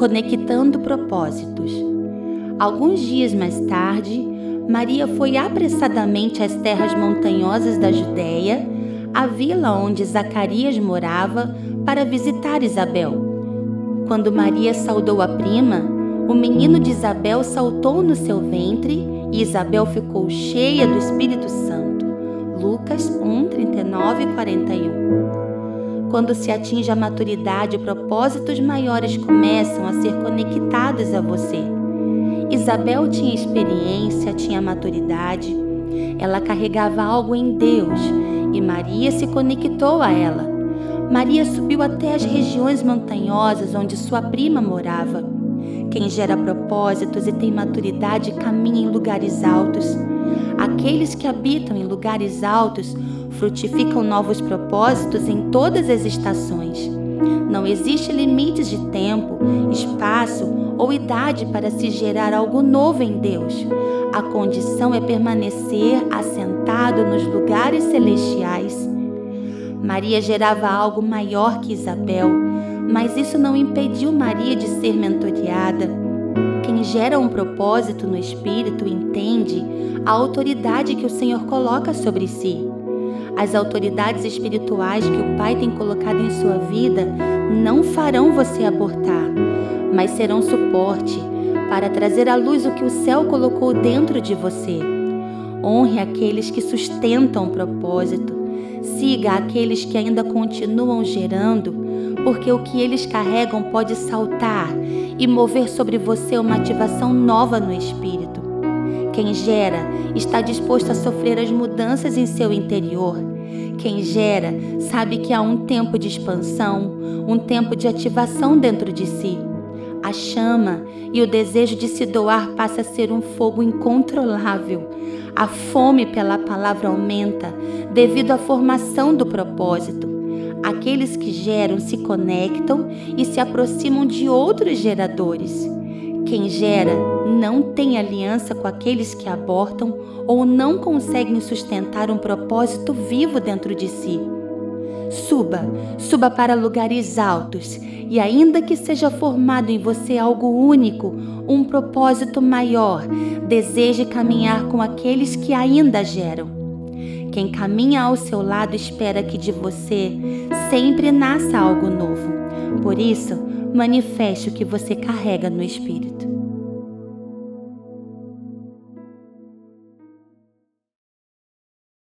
conectando propósitos. Alguns dias mais tarde, Maria foi apressadamente às terras montanhosas da Judéia, a vila onde Zacarias morava, para visitar Isabel. Quando Maria saudou a prima, o menino de Isabel saltou no seu ventre e Isabel ficou cheia do Espírito Santo. Lucas 1, 39 e 41. Quando se atinge a maturidade, propósitos maiores começam a ser conectados a você. Isabel tinha experiência, tinha maturidade, ela carregava algo em Deus e Maria se conectou a ela. Maria subiu até as regiões montanhosas onde sua prima morava. Quem gera propósitos e tem maturidade caminha em lugares altos. Aqueles que habitam em lugares altos frutificam novos propósitos em todas as estações. Não existe limites de tempo, espaço ou idade para se gerar algo novo em Deus. A condição é permanecer assentado nos lugares celestiais. Maria gerava algo maior que Isabel mas isso não impediu Maria de ser mentoreada. Quem gera um propósito no espírito entende a autoridade que o Senhor coloca sobre si. As autoridades espirituais que o Pai tem colocado em sua vida não farão você abortar, mas serão suporte para trazer à luz o que o céu colocou dentro de você. Honre aqueles que sustentam o propósito. Siga aqueles que ainda continuam gerando porque o que eles carregam pode saltar e mover sobre você uma ativação nova no espírito. Quem gera está disposto a sofrer as mudanças em seu interior. Quem gera sabe que há um tempo de expansão, um tempo de ativação dentro de si. A chama e o desejo de se doar passa a ser um fogo incontrolável. A fome pela palavra aumenta devido à formação do propósito. Aqueles que geram se conectam e se aproximam de outros geradores. Quem gera não tem aliança com aqueles que abortam ou não conseguem sustentar um propósito vivo dentro de si. Suba, suba para lugares altos e, ainda que seja formado em você algo único, um propósito maior, deseje caminhar com aqueles que ainda geram. Quem caminha ao seu lado espera que de você sempre nasça algo novo. Por isso, manifeste o que você carrega no espírito.